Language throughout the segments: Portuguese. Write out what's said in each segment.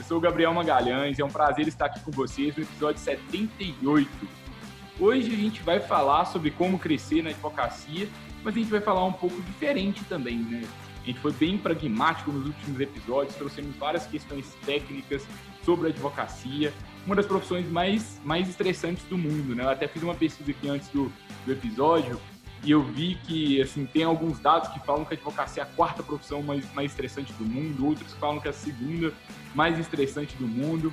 Eu sou o Gabriel Magalhães, é um prazer estar aqui com vocês no episódio 78. Hoje a gente vai falar sobre como crescer na advocacia, mas a gente vai falar um pouco diferente também, né? A gente foi bem pragmático nos últimos episódios, trouxemos várias questões técnicas sobre a advocacia, uma das profissões mais, mais estressantes do mundo, né? Eu até fiz uma pesquisa aqui antes do, do episódio e eu vi que assim tem alguns dados que falam que a advocacia é a quarta profissão mais, mais estressante do mundo, outros falam que é a segunda mais estressante do mundo.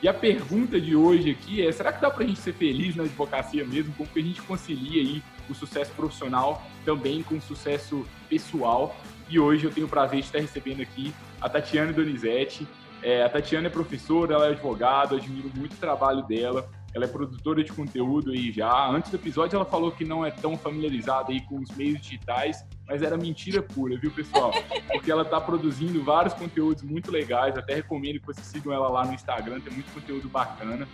E a pergunta de hoje aqui é: será que dá para a gente ser feliz na advocacia mesmo? Como que a gente concilia aí o sucesso profissional também com o sucesso pessoal? E hoje eu tenho o prazer de estar recebendo aqui a Tatiana Donizete. É, a Tatiana é professora, ela é advogada, admiro muito o trabalho dela. Ela é produtora de conteúdo aí já. Antes do episódio ela falou que não é tão familiarizada aí com os meios digitais, mas era mentira pura, viu, pessoal? Porque ela está produzindo vários conteúdos muito legais. Até recomendo que vocês sigam ela lá no Instagram, tem muito conteúdo bacana.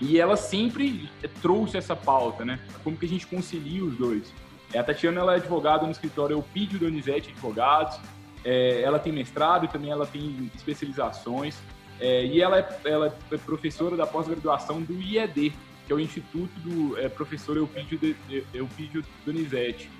E ela sempre trouxe essa pauta, né? Como que a gente concilia os dois. A Tatiana ela é advogada no escritório Elpidio Donizete Advogados. É, ela tem mestrado e também ela tem especializações. É, e ela é, ela é professora da pós-graduação do IED, que é o Instituto do é, Professor Eupídio, de, Eupídio Donizete.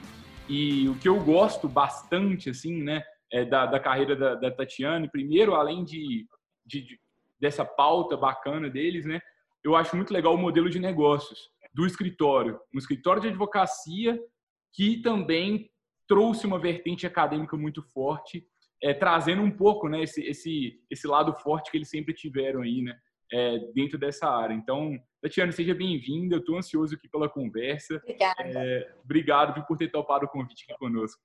E o que eu gosto bastante, assim, né, é da, da carreira da, da Tatiane, primeiro, além de, de, de, dessa pauta bacana deles, né, eu acho muito legal o modelo de negócios do escritório, um escritório de advocacia que também trouxe uma vertente acadêmica muito forte é, trazendo um pouco né, esse, esse, esse lado forte que eles sempre tiveram aí, né, é, dentro dessa área. Então, Tatiana, seja bem-vinda, eu estou ansioso aqui pela conversa. Obrigada. É, obrigado por ter topado o convite aqui conosco.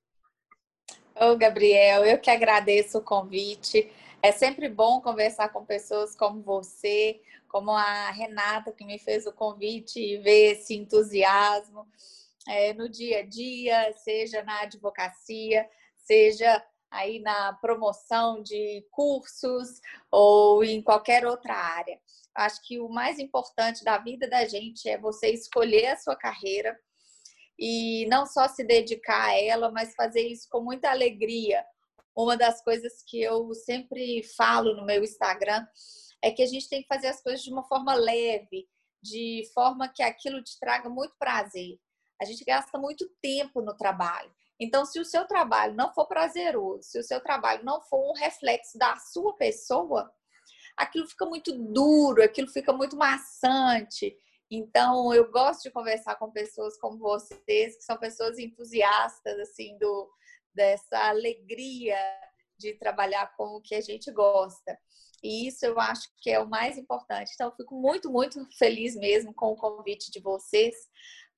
Ô, Gabriel, eu que agradeço o convite. É sempre bom conversar com pessoas como você, como a Renata, que me fez o convite, e ver esse entusiasmo é, no dia a dia, seja na advocacia, seja aí na promoção de cursos ou em qualquer outra área. Acho que o mais importante da vida da gente é você escolher a sua carreira e não só se dedicar a ela, mas fazer isso com muita alegria. Uma das coisas que eu sempre falo no meu Instagram é que a gente tem que fazer as coisas de uma forma leve, de forma que aquilo te traga muito prazer. A gente gasta muito tempo no trabalho. Então, se o seu trabalho não for prazeroso, se o seu trabalho não for um reflexo da sua pessoa, aquilo fica muito duro, aquilo fica muito maçante. Então, eu gosto de conversar com pessoas como vocês, que são pessoas entusiastas, assim, do, dessa alegria de trabalhar com o que a gente gosta. E isso eu acho que é o mais importante. Então, eu fico muito, muito feliz mesmo com o convite de vocês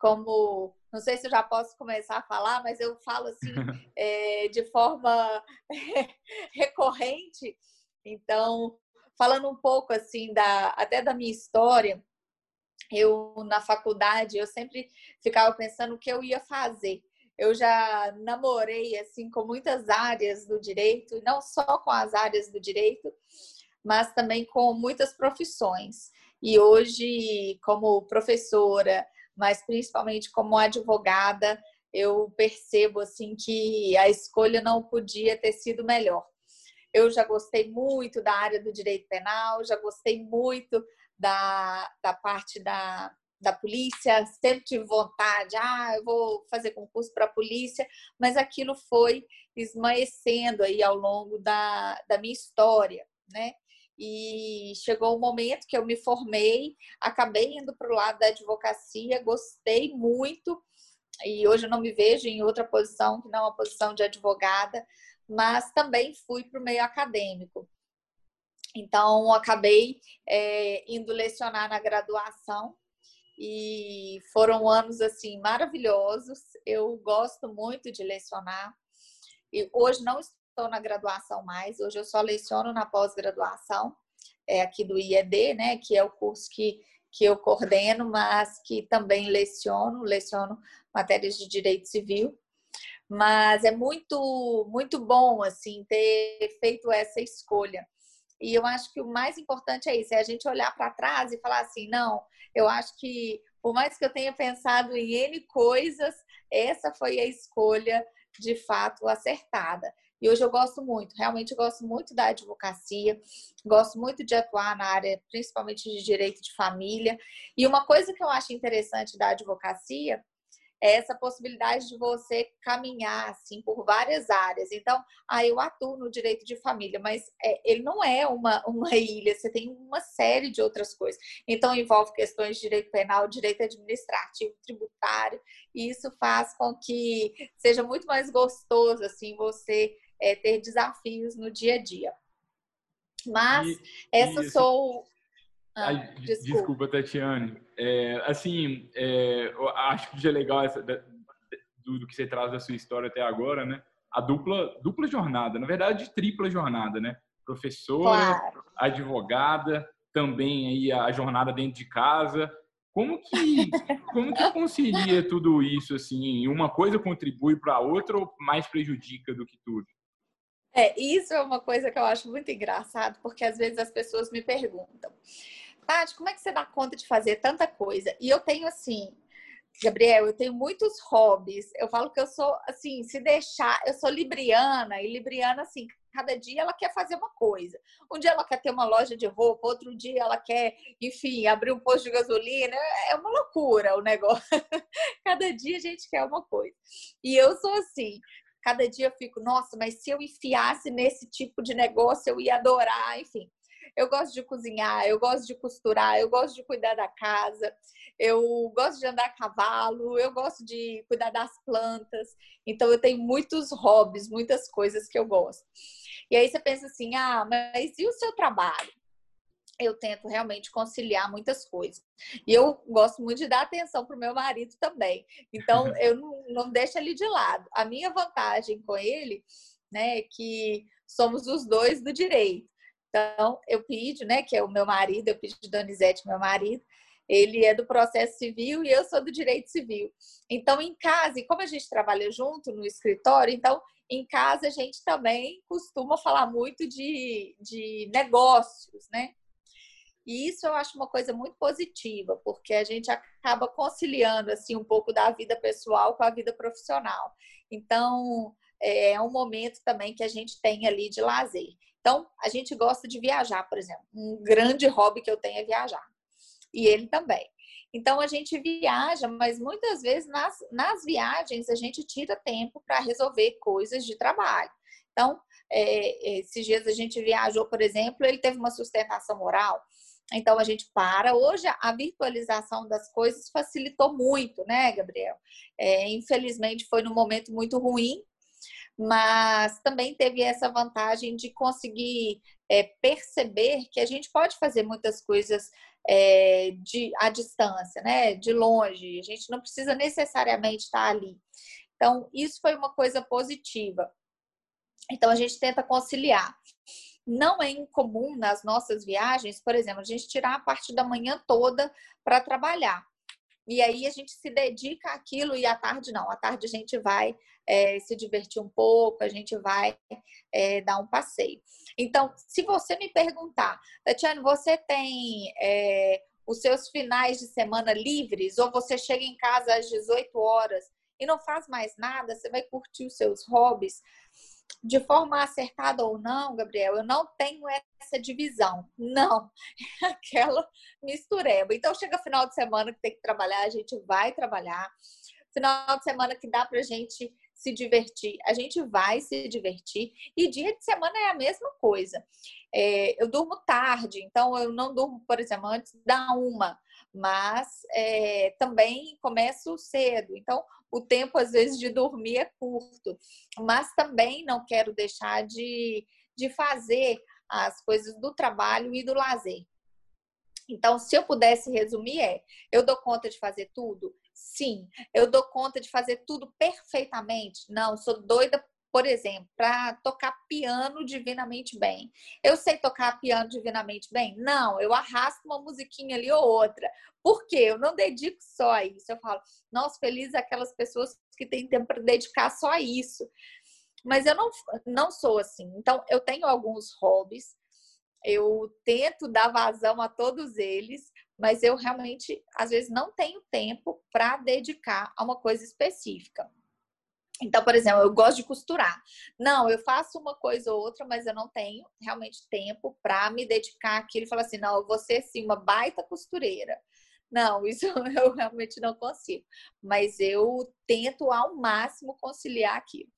como não sei se eu já posso começar a falar, mas eu falo assim é, de forma recorrente. Então, falando um pouco assim da até da minha história, eu na faculdade eu sempre ficava pensando o que eu ia fazer. Eu já namorei assim com muitas áreas do direito, não só com as áreas do direito, mas também com muitas profissões. E hoje, como professora, mas principalmente como advogada, eu percebo assim que a escolha não podia ter sido melhor. Eu já gostei muito da área do direito penal, já gostei muito da, da parte da, da polícia, sempre tive vontade, ah, eu vou fazer concurso para a polícia, mas aquilo foi esmaecendo aí ao longo da, da minha história, né? E chegou o momento que eu me formei, acabei indo para o lado da advocacia, gostei muito e hoje eu não me vejo em outra posição que não a posição de advogada, mas também fui para o meio acadêmico. Então, acabei é, indo lecionar na graduação e foram anos assim maravilhosos. Eu gosto muito de lecionar. E hoje não estou na graduação mais, hoje eu só leciono na pós-graduação, é, aqui do IED, né, que é o curso que que eu coordeno, mas que também leciono, leciono matérias de direito civil. Mas é muito, muito bom assim ter feito essa escolha. E eu acho que o mais importante é isso, é a gente olhar para trás e falar assim, não, eu acho que por mais que eu tenha pensado em N coisas, essa foi a escolha de fato acertada. E hoje eu gosto muito, realmente gosto muito da advocacia, gosto muito de atuar na área, principalmente de direito de família. E uma coisa que eu acho interessante da advocacia é essa possibilidade de você caminhar assim por várias áreas. Então, ah, eu atuo no direito de família, mas é, ele não é uma, uma ilha, você tem uma série de outras coisas. Então, envolve questões de direito penal, direito administrativo, tributário, e isso faz com que seja muito mais gostoso assim você é, ter desafios no dia a dia. Mas e, essa sou ah, Ai, desculpa. desculpa, Tatiane. É, assim, é, acho que já é legal essa, da, do, do, que você traz da sua história até agora, né? A dupla, dupla jornada, na verdade, tripla jornada, né? Professora, claro. advogada, também aí a jornada dentro de casa. Como que, como que concilia tudo isso, assim? Uma coisa contribui para a outra ou mais prejudica do que tudo? É, isso é uma coisa que eu acho muito engraçado, porque às vezes as pessoas me perguntam. Tati, como é que você dá conta de fazer tanta coisa? E eu tenho assim, Gabriel, eu tenho muitos hobbies. Eu falo que eu sou assim, se deixar, eu sou libriana e libriana assim, cada dia ela quer fazer uma coisa. Um dia ela quer ter uma loja de roupa, outro dia ela quer, enfim, abrir um posto de gasolina. É uma loucura o negócio. cada dia a gente quer uma coisa. E eu sou assim, cada dia eu fico, nossa, mas se eu enfiasse nesse tipo de negócio, eu ia adorar, enfim. Eu gosto de cozinhar, eu gosto de costurar, eu gosto de cuidar da casa, eu gosto de andar a cavalo, eu gosto de cuidar das plantas. Então, eu tenho muitos hobbies, muitas coisas que eu gosto. E aí você pensa assim: ah, mas e o seu trabalho? Eu tento realmente conciliar muitas coisas. E eu gosto muito de dar atenção para o meu marido também. Então, eu não, não deixo ele de lado. A minha vantagem com ele, né, é que somos os dois do direito. Então, eu pedi, né, que é o meu marido, eu pedi Donizete, meu marido, ele é do processo civil e eu sou do direito civil. Então, em casa, e como a gente trabalha junto no escritório, então, em casa a gente também costuma falar muito de, de negócios, né? E isso eu acho uma coisa muito positiva, porque a gente acaba conciliando assim um pouco da vida pessoal com a vida profissional. Então, é um momento também que a gente tem ali de lazer. Então, a gente gosta de viajar, por exemplo. Um grande hobby que eu tenho é viajar. E ele também. Então, a gente viaja, mas muitas vezes nas, nas viagens a gente tira tempo para resolver coisas de trabalho. Então, é, esses dias a gente viajou, por exemplo, ele teve uma sustentação oral. Então a gente para. Hoje a virtualização das coisas facilitou muito, né, Gabriel? É, infelizmente foi num momento muito ruim mas também teve essa vantagem de conseguir é, perceber que a gente pode fazer muitas coisas é, de, à distância, né? De longe, a gente não precisa necessariamente estar ali. Então, isso foi uma coisa positiva. Então, a gente tenta conciliar. Não é incomum nas nossas viagens, por exemplo, a gente tirar a parte da manhã toda para trabalhar. E aí a gente se dedica àquilo e à tarde não. À tarde a gente vai é, se divertir um pouco, a gente vai é, dar um passeio. Então, se você me perguntar, Tatiana, você tem é, os seus finais de semana livres ou você chega em casa às 18 horas e não faz mais nada, você vai curtir os seus hobbies? De forma acertada ou não, Gabriel, eu não tenho essa divisão. Não, é aquela mistureba. Então, chega final de semana que tem que trabalhar, a gente vai trabalhar. Final de semana que dá pra gente se divertir, a gente vai se divertir. E dia de semana é a mesma coisa. É, eu durmo tarde, então eu não durmo, por exemplo, antes da uma, mas é, também começo cedo. Então, o tempo, às vezes, de dormir é curto, mas também não quero deixar de, de fazer as coisas do trabalho e do lazer. Então, se eu pudesse resumir, é: eu dou conta de fazer tudo? Sim. Eu dou conta de fazer tudo perfeitamente? Não, sou doida por exemplo, para tocar piano divinamente bem. Eu sei tocar piano divinamente bem? Não, eu arrasto uma musiquinha ali ou outra. Por quê? Eu não dedico só a isso. Eu falo, nossa, feliz aquelas pessoas que têm tempo para dedicar só a isso. Mas eu não, não sou assim. Então, eu tenho alguns hobbies, eu tento dar vazão a todos eles, mas eu realmente, às vezes, não tenho tempo para dedicar a uma coisa específica. Então, por exemplo, eu gosto de costurar. Não, eu faço uma coisa ou outra, mas eu não tenho realmente tempo para me dedicar àquilo e falar assim: não, eu vou ser sim uma baita costureira. Não, isso eu realmente não consigo. Mas eu tento ao máximo conciliar aquilo.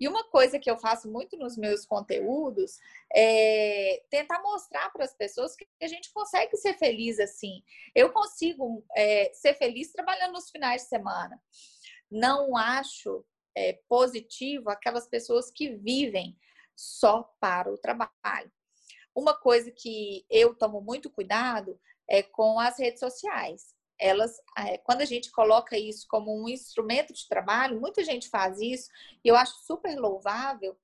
E uma coisa que eu faço muito nos meus conteúdos é tentar mostrar para as pessoas que a gente consegue ser feliz assim. Eu consigo é, ser feliz trabalhando nos finais de semana. Não acho é, positivo aquelas pessoas que vivem só para o trabalho. Uma coisa que eu tomo muito cuidado é com as redes sociais elas, é, quando a gente coloca isso como um instrumento de trabalho, muita gente faz isso, e eu acho super louvável,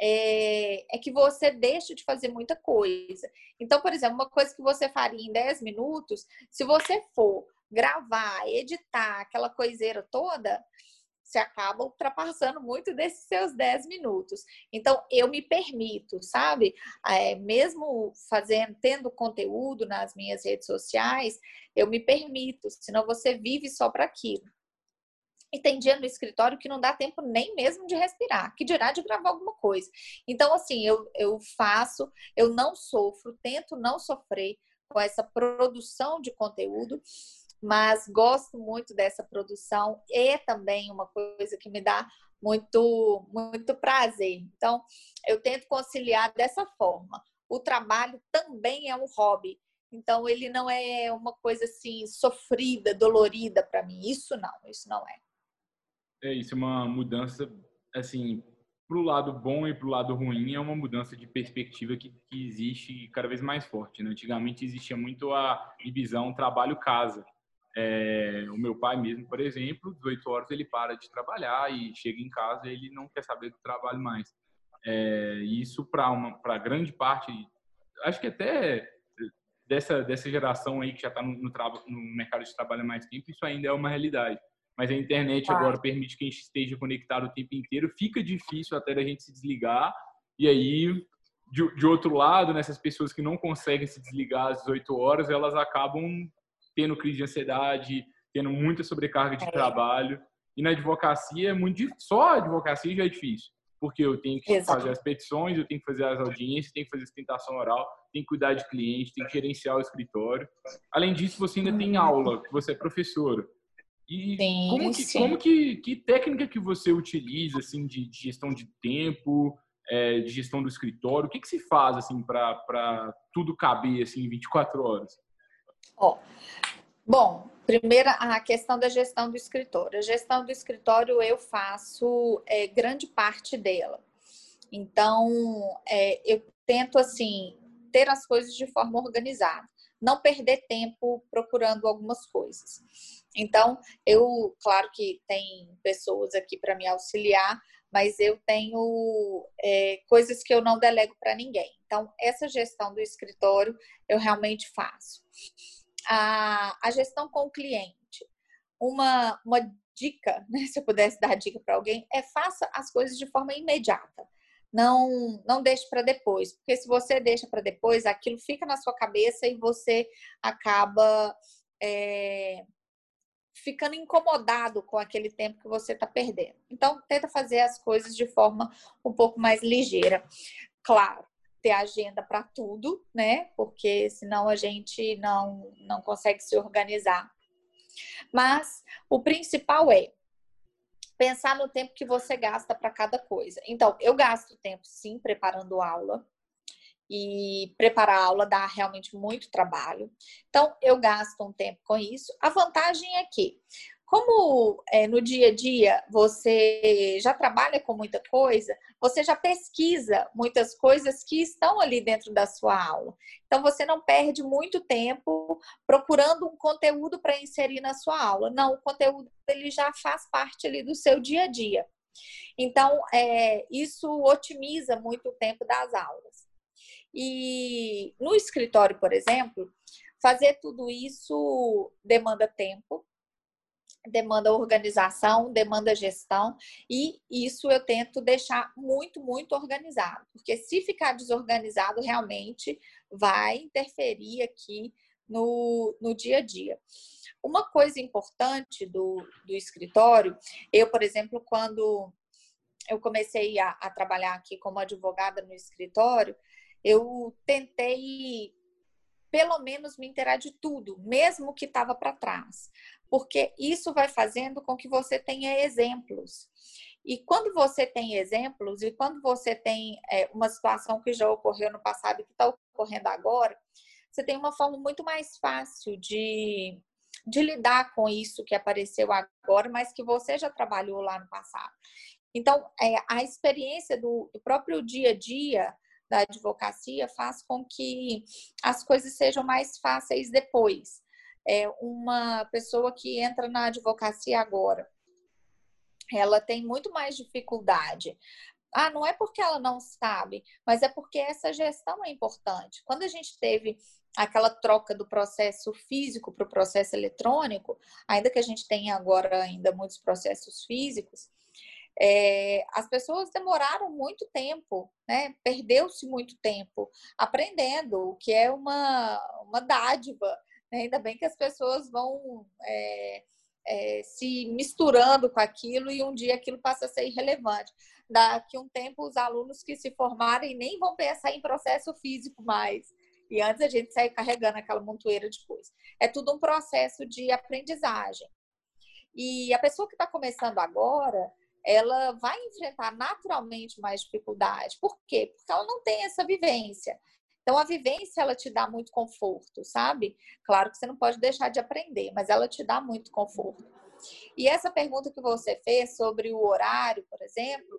é, é, que você deixa de fazer muita coisa. Então, por exemplo, uma coisa que você faria em 10 minutos, se você for gravar, editar aquela coiseira toda, você acaba ultrapassando muito desses seus 10 minutos. Então, eu me permito, sabe? É, mesmo fazendo, tendo conteúdo nas minhas redes sociais, eu me permito, senão você vive só para aquilo. E tem dia no escritório que não dá tempo nem mesmo de respirar, que dirá de gravar alguma coisa. Então, assim, eu, eu faço, eu não sofro, tento não sofrer com essa produção de conteúdo mas gosto muito dessa produção e também uma coisa que me dá muito muito prazer. Então, eu tento conciliar dessa forma. O trabalho também é um hobby. Então, ele não é uma coisa assim sofrida, dolorida para mim. Isso não, isso não é. É isso, é uma mudança assim para o lado bom e para o lado ruim é uma mudança de perspectiva que, que existe cada vez mais forte. Né? Antigamente existia muito a divisão trabalho-casa. É, o meu pai mesmo, por exemplo, 18 horas ele para de trabalhar e chega em casa ele não quer saber do trabalho mais. É, isso para uma para grande parte, acho que até dessa dessa geração aí que já está no, no, no, mercado de trabalho há mais tempo, isso ainda é uma realidade. Mas a internet agora permite que a gente esteja conectado o tempo inteiro, fica difícil até da gente se desligar. E aí, de, de outro lado, nessas pessoas que não conseguem se desligar às 18 horas, elas acabam tendo crise de ansiedade, tendo muita sobrecarga de é. trabalho. E na advocacia é muito difícil. Só a advocacia já é difícil. Porque eu tenho que Exato. fazer as petições, eu tenho que fazer as audiências, tenho que fazer sustentação oral, tenho que cuidar de cliente, tenho que gerenciar o escritório. Além disso, você ainda tem aula, que você é professora. E sim, como, que, como que, que técnica que você utiliza assim de, de gestão de tempo, é, de gestão do escritório? O que, que se faz assim para tudo caber assim em 24 horas? Ó, bom, primeira a questão da gestão do escritório. A gestão do escritório eu faço é, grande parte dela. Então, é, eu tento assim ter as coisas de forma organizada, não perder tempo procurando algumas coisas. Então, eu, claro que tem pessoas aqui para me auxiliar, mas eu tenho é, coisas que eu não delego para ninguém. Então, essa gestão do escritório eu realmente faço a, a gestão com o cliente. Uma, uma dica, né, se eu pudesse dar dica para alguém, é faça as coisas de forma imediata. Não, não deixe para depois, porque se você deixa para depois, aquilo fica na sua cabeça e você acaba é, ficando incomodado com aquele tempo que você está perdendo. Então, tenta fazer as coisas de forma um pouco mais ligeira. Claro, ter agenda para tudo, né? Porque senão a gente não, não consegue se organizar. Mas o principal é pensar no tempo que você gasta para cada coisa. Então, eu gasto tempo sim preparando aula. E preparar a aula dá realmente muito trabalho. Então, eu gasto um tempo com isso. A vantagem é que como é, no dia a dia você já trabalha com muita coisa, você já pesquisa muitas coisas que estão ali dentro da sua aula. Então você não perde muito tempo procurando um conteúdo para inserir na sua aula. Não, o conteúdo ele já faz parte ali do seu dia a dia. Então, é, isso otimiza muito o tempo das aulas. E no escritório, por exemplo, fazer tudo isso demanda tempo, demanda organização, demanda gestão, e isso eu tento deixar muito, muito organizado, porque se ficar desorganizado, realmente vai interferir aqui no, no dia a dia. Uma coisa importante do, do escritório, eu, por exemplo, quando eu comecei a, a trabalhar aqui como advogada no escritório, eu tentei pelo menos me inteirar de tudo, mesmo que estava para trás, porque isso vai fazendo com que você tenha exemplos. E quando você tem exemplos e quando você tem é, uma situação que já ocorreu no passado e que está ocorrendo agora, você tem uma forma muito mais fácil de, de lidar com isso que apareceu agora, mas que você já trabalhou lá no passado. Então, é, a experiência do, do próprio dia a dia da advocacia faz com que as coisas sejam mais fáceis depois. É uma pessoa que entra na advocacia agora, ela tem muito mais dificuldade. Ah, não é porque ela não sabe, mas é porque essa gestão é importante. Quando a gente teve aquela troca do processo físico para o processo eletrônico, ainda que a gente tenha agora ainda muitos processos físicos, é, as pessoas demoraram muito tempo, né? Perdeu-se muito tempo aprendendo, o que é uma, uma dádiva. Né? Ainda bem que as pessoas vão é, é, se misturando com aquilo e um dia aquilo passa a ser irrelevante. Daqui a um tempo, os alunos que se formarem nem vão pensar em processo físico mais. E antes a gente sai carregando aquela montoeira de coisa. É tudo um processo de aprendizagem. E a pessoa que está começando agora, ela vai enfrentar naturalmente mais dificuldade. Por quê? Porque ela não tem essa vivência. Então, a vivência, ela te dá muito conforto, sabe? Claro que você não pode deixar de aprender, mas ela te dá muito conforto. E essa pergunta que você fez sobre o horário, por exemplo,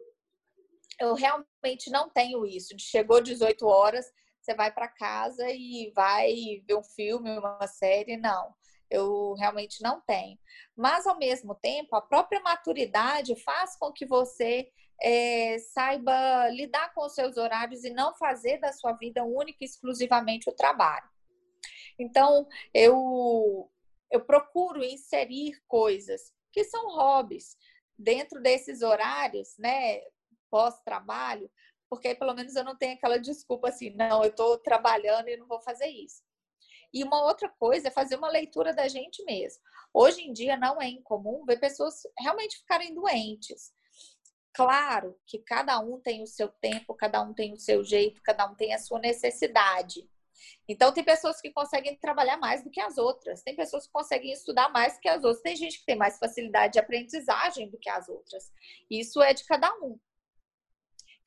eu realmente não tenho isso. Chegou 18 horas, você vai para casa e vai ver um filme, uma série, não eu realmente não tenho. Mas, ao mesmo tempo, a própria maturidade faz com que você é, saiba lidar com os seus horários e não fazer da sua vida única e exclusivamente o trabalho. Então, eu, eu procuro inserir coisas que são hobbies dentro desses horários, né, pós-trabalho, porque aí pelo menos eu não tenho aquela desculpa assim, não, eu estou trabalhando e não vou fazer isso. E uma outra coisa é fazer uma leitura da gente mesmo. Hoje em dia não é incomum ver pessoas realmente ficarem doentes. Claro que cada um tem o seu tempo, cada um tem o seu jeito, cada um tem a sua necessidade. Então, tem pessoas que conseguem trabalhar mais do que as outras, tem pessoas que conseguem estudar mais do que as outras, tem gente que tem mais facilidade de aprendizagem do que as outras. Isso é de cada um.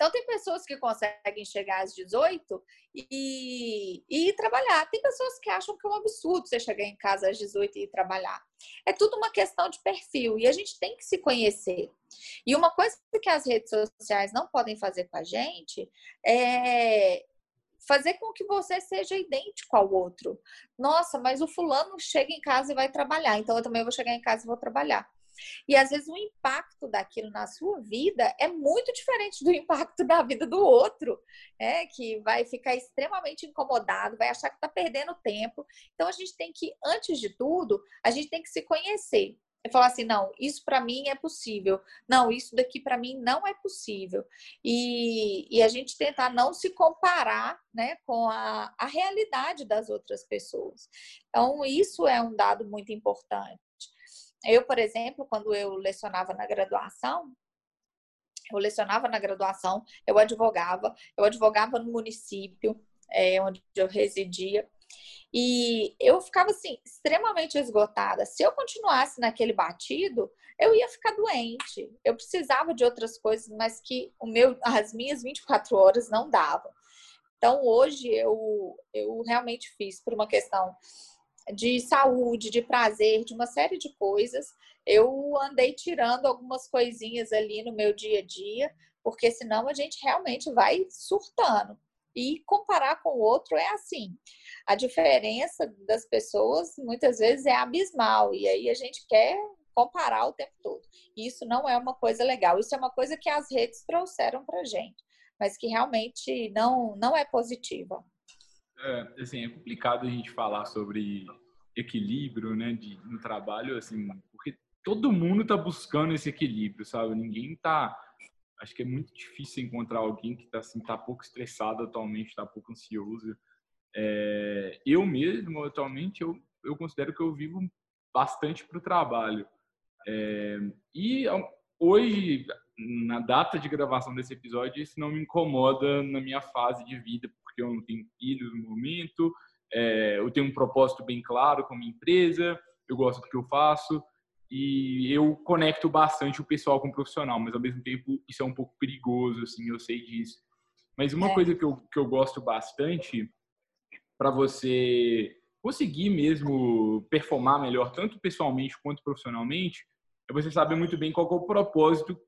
Então, tem pessoas que conseguem chegar às 18 e, e ir trabalhar. Tem pessoas que acham que é um absurdo você chegar em casa às 18 e ir trabalhar. É tudo uma questão de perfil e a gente tem que se conhecer. E uma coisa que as redes sociais não podem fazer com a gente é fazer com que você seja idêntico ao outro. Nossa, mas o fulano chega em casa e vai trabalhar, então eu também vou chegar em casa e vou trabalhar. E às vezes o impacto daquilo na sua vida é muito diferente do impacto da vida do outro, é que vai ficar extremamente incomodado, vai achar que está perdendo tempo. Então a gente tem que, antes de tudo, a gente tem que se conhecer. E falar assim, não, isso para mim é possível. Não, isso daqui para mim não é possível. E, e a gente tentar não se comparar né, com a, a realidade das outras pessoas. Então, isso é um dado muito importante. Eu, por exemplo, quando eu lecionava na graduação, eu lecionava na graduação, eu advogava, eu advogava no município é, onde eu residia. E eu ficava assim, extremamente esgotada. Se eu continuasse naquele batido, eu ia ficar doente. Eu precisava de outras coisas, mas que o meu, as minhas 24 horas não davam. Então, hoje eu, eu realmente fiz por uma questão de saúde, de prazer, de uma série de coisas. Eu andei tirando algumas coisinhas ali no meu dia a dia, porque senão a gente realmente vai surtando. E comparar com o outro é assim. A diferença das pessoas muitas vezes é abismal, e aí a gente quer comparar o tempo todo. Isso não é uma coisa legal. Isso é uma coisa que as redes trouxeram para gente, mas que realmente não, não é positiva. É, assim, é complicado a gente falar sobre equilíbrio, né, de, no trabalho, assim, porque todo mundo está buscando esse equilíbrio, sabe? Ninguém está acho que é muito difícil encontrar alguém que está assim, tá pouco estressado atualmente, está pouco ansioso. É, eu mesmo, atualmente, eu, eu considero que eu vivo bastante para o trabalho. É, e hoje, na data de gravação desse episódio, isso não me incomoda na minha fase de vida, porque eu não tenho filhos no momento, é, eu tenho um propósito bem claro com a minha empresa, eu gosto do que eu faço, e eu conecto bastante o pessoal com o profissional, mas ao mesmo tempo isso é um pouco perigoso, assim, eu sei disso. Mas uma é. coisa que eu, que eu gosto bastante para você conseguir mesmo performar melhor, tanto pessoalmente quanto profissionalmente, é você saber muito bem qual é o propósito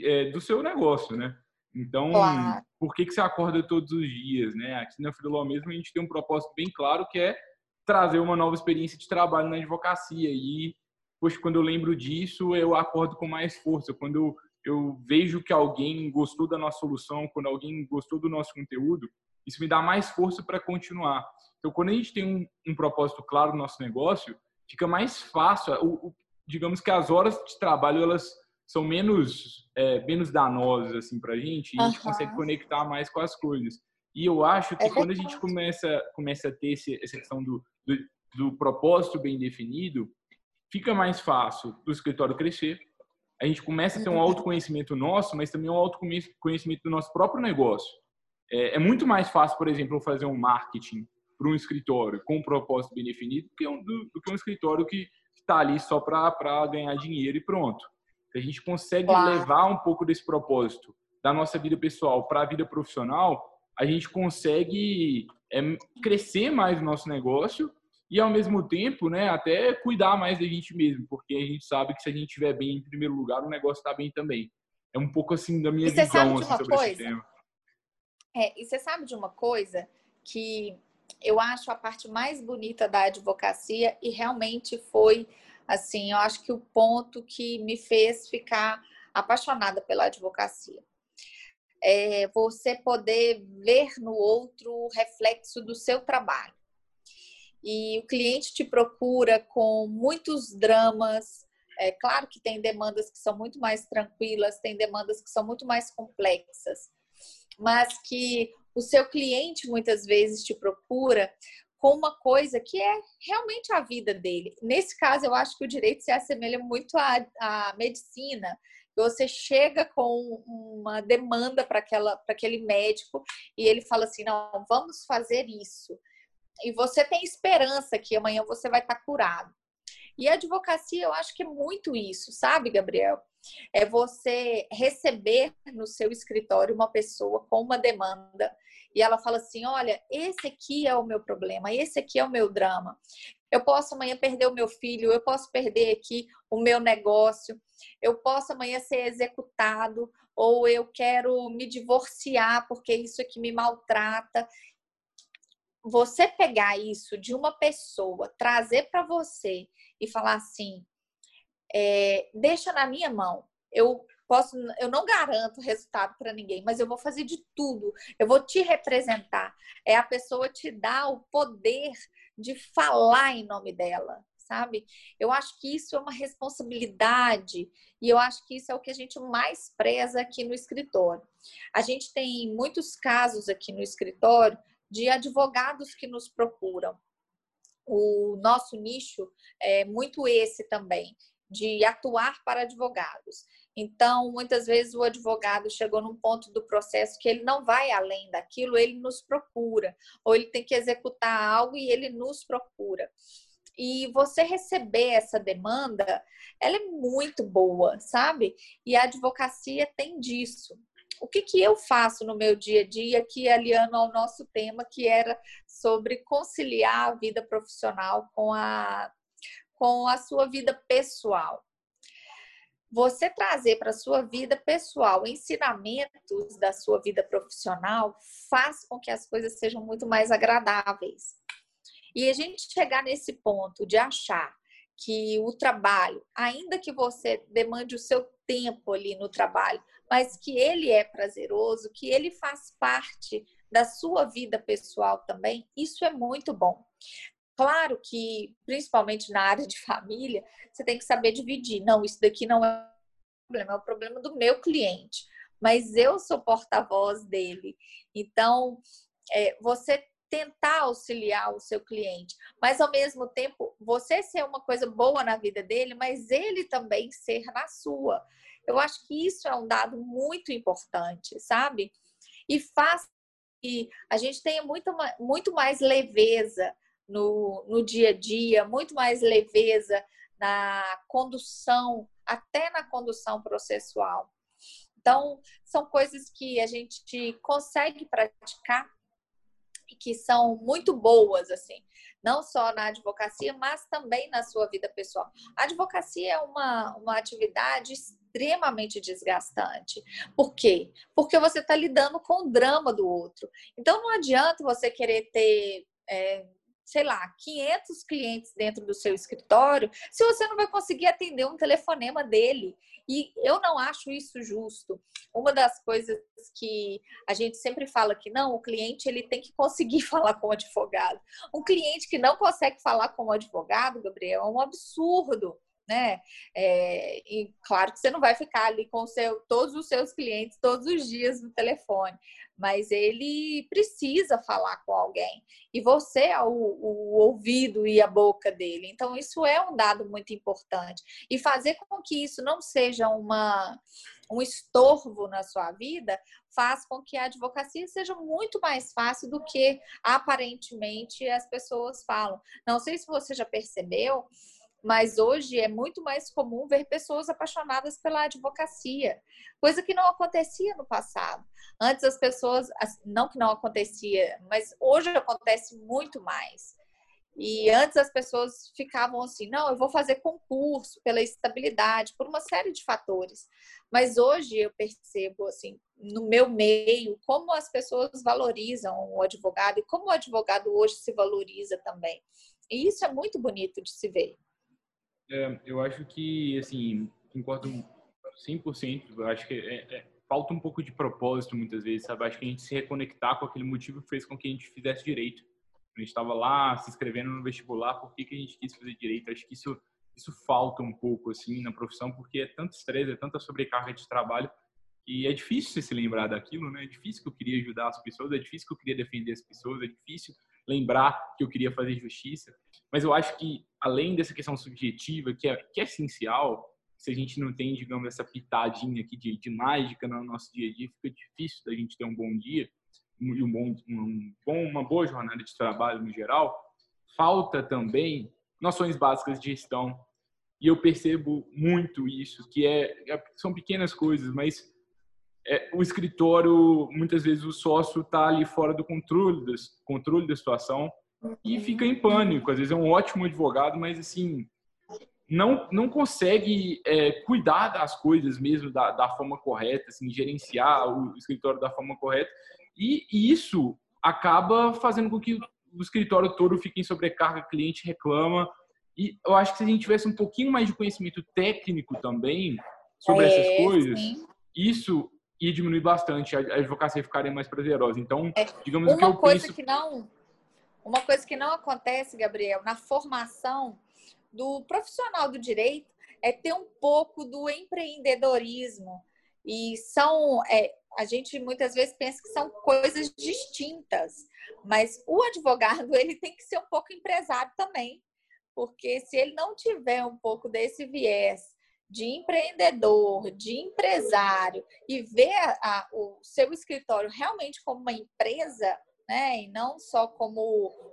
é, do seu negócio, né? Então, claro. por que, que você acorda todos os dias, né? Aqui na Freeló mesmo a gente tem um propósito bem claro que é trazer uma nova experiência de trabalho na advocacia e poxa, quando eu lembro disso, eu acordo com mais força. Quando eu, eu vejo que alguém gostou da nossa solução, quando alguém gostou do nosso conteúdo, isso me dá mais força para continuar. Então, quando a gente tem um, um, propósito claro no nosso negócio, fica mais fácil. O, o, digamos que as horas de trabalho elas são menos é, menos danosas assim para a gente e a gente consegue conectar mais com as coisas. E eu acho que é quando a gente começa começa a ter esse, essa questão do, do, do propósito bem definido, fica mais fácil do escritório crescer. A gente começa a ter um autoconhecimento nosso, mas também um autoconhecimento do nosso próprio negócio. É, é muito mais fácil, por exemplo, fazer um marketing para um escritório com um propósito bem definido do que um, do, do que um escritório que está ali só para ganhar dinheiro e pronto. A gente consegue claro. levar um pouco desse propósito da nossa vida pessoal para a vida profissional, a gente consegue é, crescer mais o nosso negócio e ao mesmo tempo, né, até cuidar mais da gente mesmo, porque a gente sabe que se a gente estiver bem em primeiro lugar, o negócio está bem também. É um pouco assim da minha visão assim, sobre coisa? esse tema. É, e você sabe de uma coisa que eu acho a parte mais bonita da advocacia e realmente foi assim, eu acho que o ponto que me fez ficar apaixonada pela advocacia. É você poder ver no outro o reflexo do seu trabalho e o cliente te procura com muitos dramas. É claro que tem demandas que são muito mais tranquilas, tem demandas que são muito mais complexas, mas que o seu cliente muitas vezes te procura com uma coisa que é realmente a vida dele. Nesse caso, eu acho que o direito se assemelha muito à, à medicina. Você chega com uma demanda para aquele médico e ele fala assim: não, vamos fazer isso e você tem esperança que amanhã você vai estar curado. E a advocacia, eu acho que é muito isso, sabe, Gabriel? É você receber no seu escritório uma pessoa com uma demanda e ela fala assim: olha, esse aqui é o meu problema, esse aqui é o meu drama. Eu posso amanhã perder o meu filho, eu posso perder aqui o meu negócio, eu posso amanhã ser executado, ou eu quero me divorciar porque isso aqui me maltrata você pegar isso de uma pessoa, trazer para você e falar assim, é, deixa na minha mão. Eu posso, eu não garanto resultado para ninguém, mas eu vou fazer de tudo. Eu vou te representar. É a pessoa te dar o poder de falar em nome dela, sabe? Eu acho que isso é uma responsabilidade e eu acho que isso é o que a gente mais preza aqui no escritório. A gente tem muitos casos aqui no escritório de advogados que nos procuram. O nosso nicho é muito esse também, de atuar para advogados. Então, muitas vezes o advogado chegou num ponto do processo que ele não vai além daquilo, ele nos procura, ou ele tem que executar algo e ele nos procura. E você receber essa demanda, ela é muito boa, sabe? E a advocacia tem disso o que, que eu faço no meu dia a dia que aliando ao nosso tema, que era sobre conciliar a vida profissional com a, com a sua vida pessoal. Você trazer para a sua vida pessoal ensinamentos da sua vida profissional faz com que as coisas sejam muito mais agradáveis. E a gente chegar nesse ponto de achar que o trabalho, ainda que você demande o seu tempo ali no trabalho, mas que ele é prazeroso, que ele faz parte da sua vida pessoal também, isso é muito bom. Claro que, principalmente na área de família, você tem que saber dividir. Não, isso daqui não é o problema, é o problema do meu cliente. Mas eu sou porta-voz dele. Então, é, você tentar auxiliar o seu cliente, mas ao mesmo tempo você ser uma coisa boa na vida dele, mas ele também ser na sua. Eu acho que isso é um dado muito importante, sabe? E faz que a gente tenha muito, muito mais leveza no, no dia a dia, muito mais leveza na condução, até na condução processual. Então, são coisas que a gente consegue praticar e que são muito boas, assim, não só na advocacia, mas também na sua vida pessoal. A advocacia é uma, uma atividade extremamente desgastante. Por quê? Porque você está lidando com o drama do outro. Então, não adianta você querer ter. É, sei lá, 500 clientes dentro do seu escritório, se você não vai conseguir atender um telefonema dele. E eu não acho isso justo. Uma das coisas que a gente sempre fala que não, o cliente ele tem que conseguir falar com o advogado. Um cliente que não consegue falar com o advogado, Gabriel, é um absurdo né? É, e claro que você não vai ficar ali com seu, todos os seus clientes todos os dias no telefone, mas ele precisa falar com alguém e você é o, o ouvido e a boca dele. Então, isso é um dado muito importante. E fazer com que isso não seja uma, um estorvo na sua vida faz com que a advocacia seja muito mais fácil do que aparentemente as pessoas falam. Não sei se você já percebeu, mas hoje é muito mais comum ver pessoas apaixonadas pela advocacia, coisa que não acontecia no passado. Antes as pessoas, não que não acontecia, mas hoje acontece muito mais. E antes as pessoas ficavam assim, não, eu vou fazer concurso pela estabilidade, por uma série de fatores. Mas hoje eu percebo, assim, no meu meio, como as pessoas valorizam o advogado e como o advogado hoje se valoriza também. E isso é muito bonito de se ver. É, eu acho que, assim, concordo 100%. Eu acho que é, é, falta um pouco de propósito muitas vezes, sabe? Acho que a gente se reconectar com aquele motivo que fez com que a gente fizesse direito. A gente estava lá se inscrevendo no vestibular, por que, que a gente quis fazer direito? Acho que isso, isso falta um pouco, assim, na profissão, porque é tanto estresse, é tanta sobrecarga de trabalho e é difícil se lembrar daquilo, né? É difícil que eu queria ajudar as pessoas, é difícil que eu queria defender as pessoas, é difícil lembrar que eu queria fazer justiça. Mas eu acho que, além dessa questão subjetiva, que é, que é essencial, se a gente não tem, digamos, essa pitadinha aqui de, de mágica no nosso dia a dia, fica difícil da gente ter um bom dia e um bom, um bom, uma boa jornada de trabalho no geral. Falta também noções básicas de gestão. E eu percebo muito isso, que é, é são pequenas coisas, mas é, o escritório, muitas vezes o sócio está ali fora do controle, do controle da situação e fica em pânico. Às vezes é um ótimo advogado, mas assim, não, não consegue é, cuidar das coisas mesmo da, da forma correta, assim, gerenciar o escritório da forma correta. E, e isso acaba fazendo com que o escritório todo fique em sobrecarga, cliente reclama. E eu acho que se a gente tivesse um pouquinho mais de conhecimento técnico também sobre é, essas coisas, sim. isso e diminuir bastante, a advocacia ficaria mais prazerosa. Então, é, digamos uma que eu coisa penso... que não Uma coisa que não acontece, Gabriel, na formação do profissional do direito é ter um pouco do empreendedorismo. E são... É, a gente muitas vezes pensa que são coisas distintas, mas o advogado ele tem que ser um pouco empresário também, porque se ele não tiver um pouco desse viés de empreendedor, de empresário e ver a, o seu escritório realmente como uma empresa, né, e não só como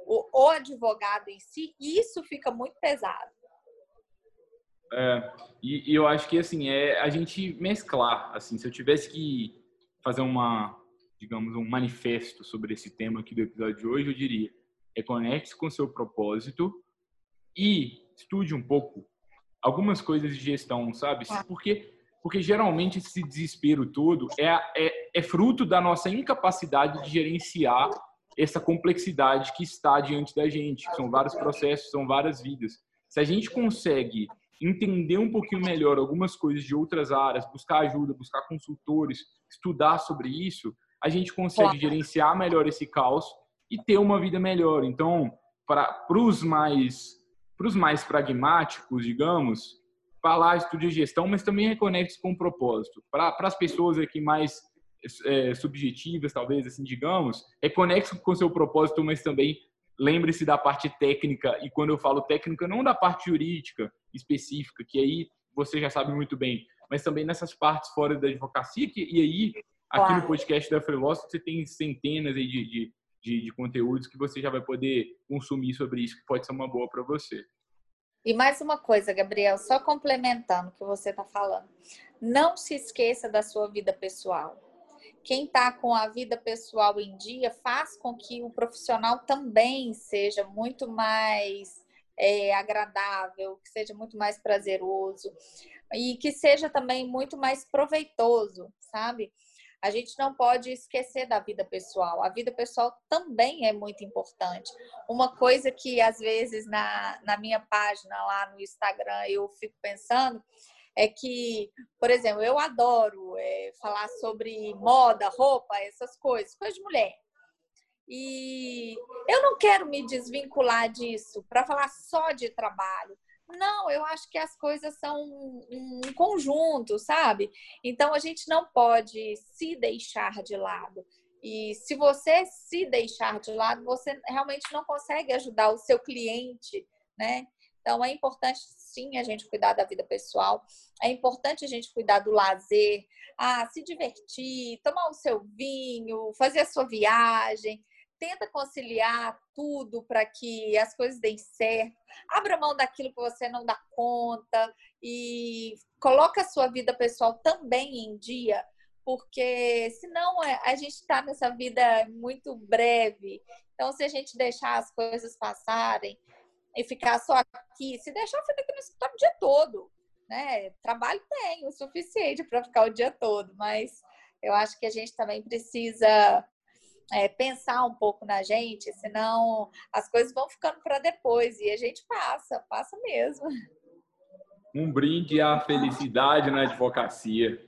o, o advogado em si, isso fica muito pesado. É, e, e, eu acho que assim é a gente mesclar, assim, se eu tivesse que fazer uma, digamos, um manifesto sobre esse tema aqui do episódio de hoje, eu diria: reconecte-se com seu propósito e estude um pouco algumas coisas de gestão, sabe? Tá. Porque, porque geralmente esse desespero todo é, é, é fruto da nossa incapacidade de gerenciar essa complexidade que está diante da gente. São vários processos, são várias vidas. Se a gente consegue entender um pouquinho melhor algumas coisas de outras áreas, buscar ajuda, buscar consultores, estudar sobre isso, a gente consegue claro. gerenciar melhor esse caos e ter uma vida melhor. Então, para os mais para os mais pragmáticos, digamos, vá lá, estude gestão, mas também reconecte com o propósito. Para as pessoas aqui mais é, subjetivas, talvez, assim, digamos, reconecte com o seu propósito, mas também lembre-se da parte técnica. E quando eu falo técnica, não da parte jurídica específica, que aí você já sabe muito bem, mas também nessas partes fora da advocacia, que, e aí, aqui claro. no podcast da Freelógica, você tem centenas de, de de, de conteúdos que você já vai poder consumir sobre isso, que pode ser uma boa para você. E mais uma coisa, Gabriel, só complementando o que você está falando. Não se esqueça da sua vida pessoal. Quem está com a vida pessoal em dia faz com que o profissional também seja muito mais é, agradável, que seja muito mais prazeroso e que seja também muito mais proveitoso, sabe? A gente não pode esquecer da vida pessoal. A vida pessoal também é muito importante. Uma coisa que às vezes na, na minha página lá no Instagram eu fico pensando é que, por exemplo, eu adoro é, falar sobre moda, roupa, essas coisas, coisas de mulher. E eu não quero me desvincular disso para falar só de trabalho. Não, eu acho que as coisas são um conjunto, sabe? Então a gente não pode se deixar de lado. E se você se deixar de lado, você realmente não consegue ajudar o seu cliente, né? Então é importante sim a gente cuidar da vida pessoal, é importante a gente cuidar do lazer, ah, se divertir, tomar o seu vinho, fazer a sua viagem, tenta conciliar tudo para que as coisas deem certo. Abra mão daquilo que você não dá conta e coloca a sua vida pessoal também em dia, porque senão é, a gente está nessa vida muito breve. Então, se a gente deixar as coisas passarem e ficar só aqui, se deixar, fica aqui no escritório o dia todo. Né? Trabalho tem o suficiente para ficar o dia todo, mas eu acho que a gente também precisa é, pensar um pouco na gente, senão as coisas vão ficando para depois e a gente passa, passa mesmo. Um brinde à felicidade na advocacia.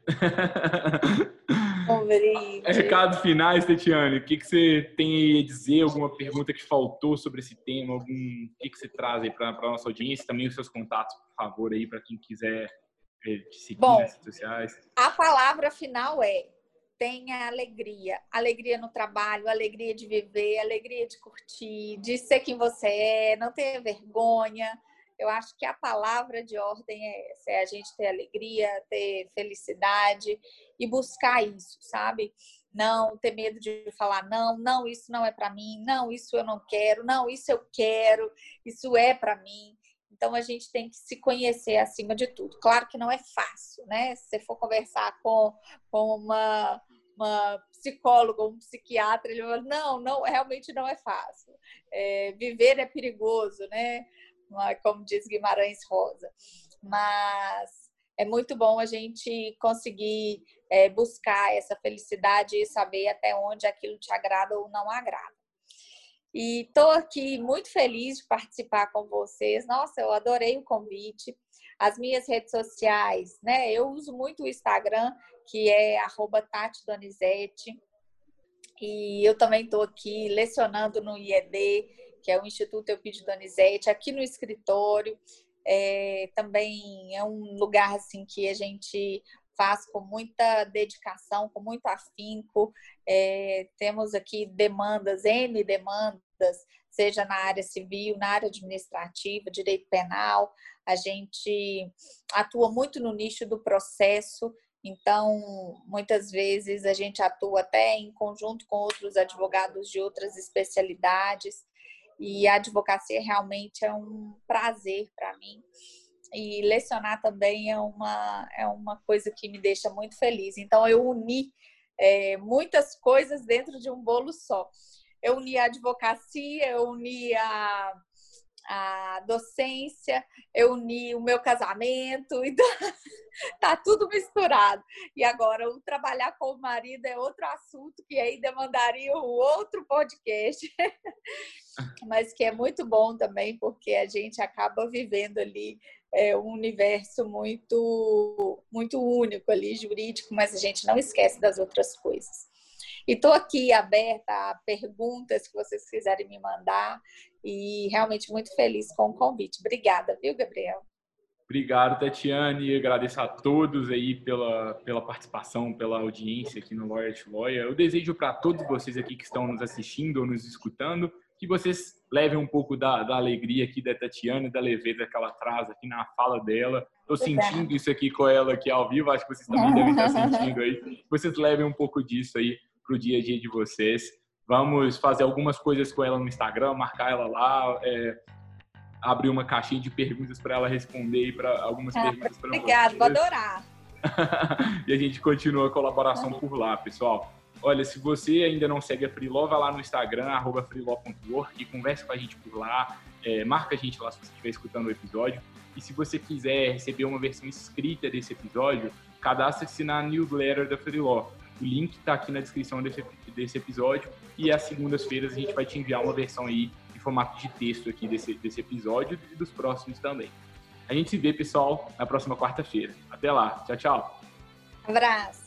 Um brinde. Recados finais, Tetiane. O que, que você tem a dizer? Alguma pergunta que faltou sobre esse tema? Algum... O que, que você traz aí para a nossa audiência? Também os seus contatos, por favor, aí, para quem quiser eh, te seguir Bom, nas redes sociais. A palavra final é tenha alegria. Alegria no trabalho, alegria de viver, alegria de curtir, de ser quem você é, não tenha vergonha. Eu acho que a palavra de ordem é essa: é a gente ter alegria, ter felicidade e buscar isso, sabe? Não ter medo de falar não, não, isso não é para mim, não, isso eu não quero, não, isso eu quero, isso é para mim. Então a gente tem que se conhecer acima de tudo. Claro que não é fácil, né? Se você for conversar com, com uma, uma psicóloga, um psiquiatra, ele fala, não, não, realmente não é fácil. É, viver é perigoso, né? Como diz Guimarães Rosa. Mas é muito bom a gente conseguir é, buscar essa felicidade e saber até onde aquilo te agrada ou não agrada. E estou aqui muito feliz de participar com vocês. Nossa, eu adorei o convite. As minhas redes sociais, né? Eu uso muito o Instagram, que é Donizete. E eu também estou aqui lecionando no IED, que é o Instituto Eupídio Donizete, aqui no escritório. É, também é um lugar assim que a gente faz com muita dedicação, com muito afinco. É, temos aqui demandas, N demandas, seja na área civil, na área administrativa, direito penal. A gente atua muito no nicho do processo, então muitas vezes a gente atua até em conjunto com outros advogados de outras especialidades. E a advocacia realmente é um prazer para mim e lecionar também é uma, é uma coisa que me deixa muito feliz. Então, eu uni é, muitas coisas dentro de um bolo só. Eu uni a advocacia, eu uni a, a docência, eu uni o meu casamento. Então, tá tudo misturado. E agora, o trabalhar com o marido é outro assunto que aí demandaria um outro podcast, mas que é muito bom também, porque a gente acaba vivendo ali é, um universo muito, muito único ali, jurídico, mas a gente não esquece das outras coisas. E estou aqui aberta a perguntas que vocês quiserem me mandar e realmente muito feliz com o convite. Obrigada, viu, Gabriel? Obrigado, Tatiane. Agradeço a todos aí pela, pela participação, pela audiência aqui no Lawyer to Lawyer. Eu desejo para todos vocês aqui que estão nos assistindo ou nos escutando que vocês levem um pouco da, da alegria aqui da Tatiane, da leveza que ela traz aqui na fala dela. Estou sentindo isso aqui com ela aqui ao vivo, acho que vocês também devem estar sentindo aí. Vocês levem um pouco disso aí para o dia a dia de vocês. Vamos fazer algumas coisas com ela no Instagram, marcar ela lá, é, abrir uma caixinha de perguntas para ela responder para algumas ah, perguntas para Obrigada, vou adorar. e a gente continua a colaboração por lá, pessoal. Olha, se você ainda não segue a Freeló, vai lá no Instagram, arroba freeló.work, converse com a gente por lá, é, marca a gente lá se você estiver escutando o episódio. E se você quiser receber uma versão escrita desse episódio, cadastre-se na newsletter da Freeló. O link está aqui na descrição desse, desse episódio. E às segundas-feiras a gente vai te enviar uma versão aí em formato de texto aqui desse, desse episódio e dos próximos também. A gente se vê, pessoal, na próxima quarta-feira. Até lá. Tchau, tchau. Abraço.